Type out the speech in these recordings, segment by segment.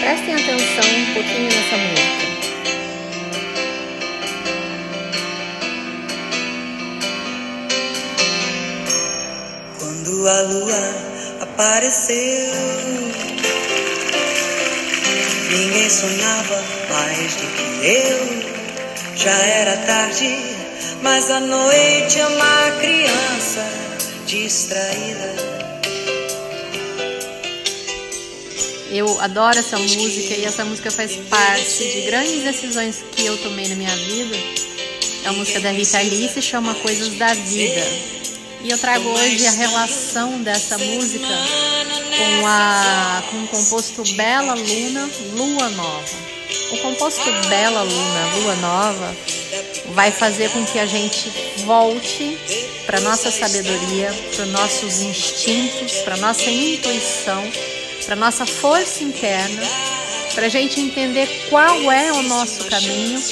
Prestem atenção um pouquinho nessa música. Quando a lua apareceu, ninguém sonhava mais do que eu. Já era tarde, mas a noite é uma criança distraída. Eu adoro essa música e essa música faz parte de grandes decisões que eu tomei na minha vida. É a música da Rita Lee, se chama Coisas da Vida. E eu trago hoje a relação dessa música com, a, com o composto Bela Luna, Lua Nova. O composto Bela Luna, Lua Nova, vai fazer com que a gente volte para nossa sabedoria, para nossos instintos, para nossa intuição para nossa força interna, para a gente entender qual é o nosso caminho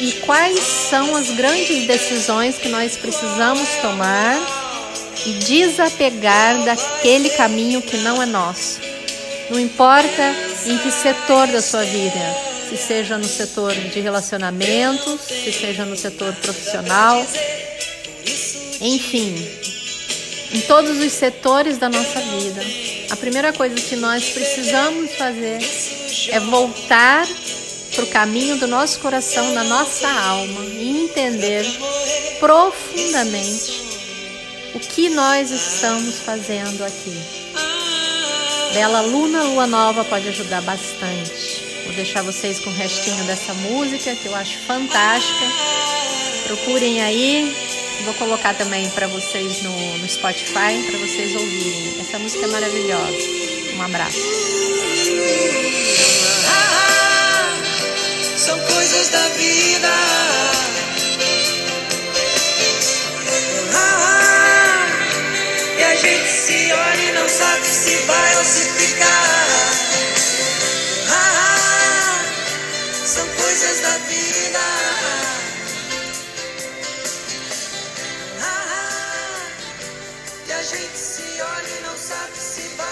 e quais são as grandes decisões que nós precisamos tomar e desapegar daquele caminho que não é nosso. Não importa em que setor da sua vida, se seja no setor de relacionamentos, se seja no setor profissional, enfim, em todos os setores da nossa vida a primeira coisa que nós precisamos fazer é voltar para o caminho do nosso coração, da nossa alma e entender profundamente o que nós estamos fazendo aqui. Bela Luna, Lua Nova pode ajudar bastante. Vou deixar vocês com o restinho dessa música que eu acho fantástica. Procurem aí, Vou colocar também para vocês no, no Spotify, para vocês ouvirem. Essa música é maravilhosa. Um abraço. Ah, são coisas da vida. Ah, e a gente se olha e não sabe se vai ou se ficar. Ah, são coisas da vida. gente se olha e não sabe se vai.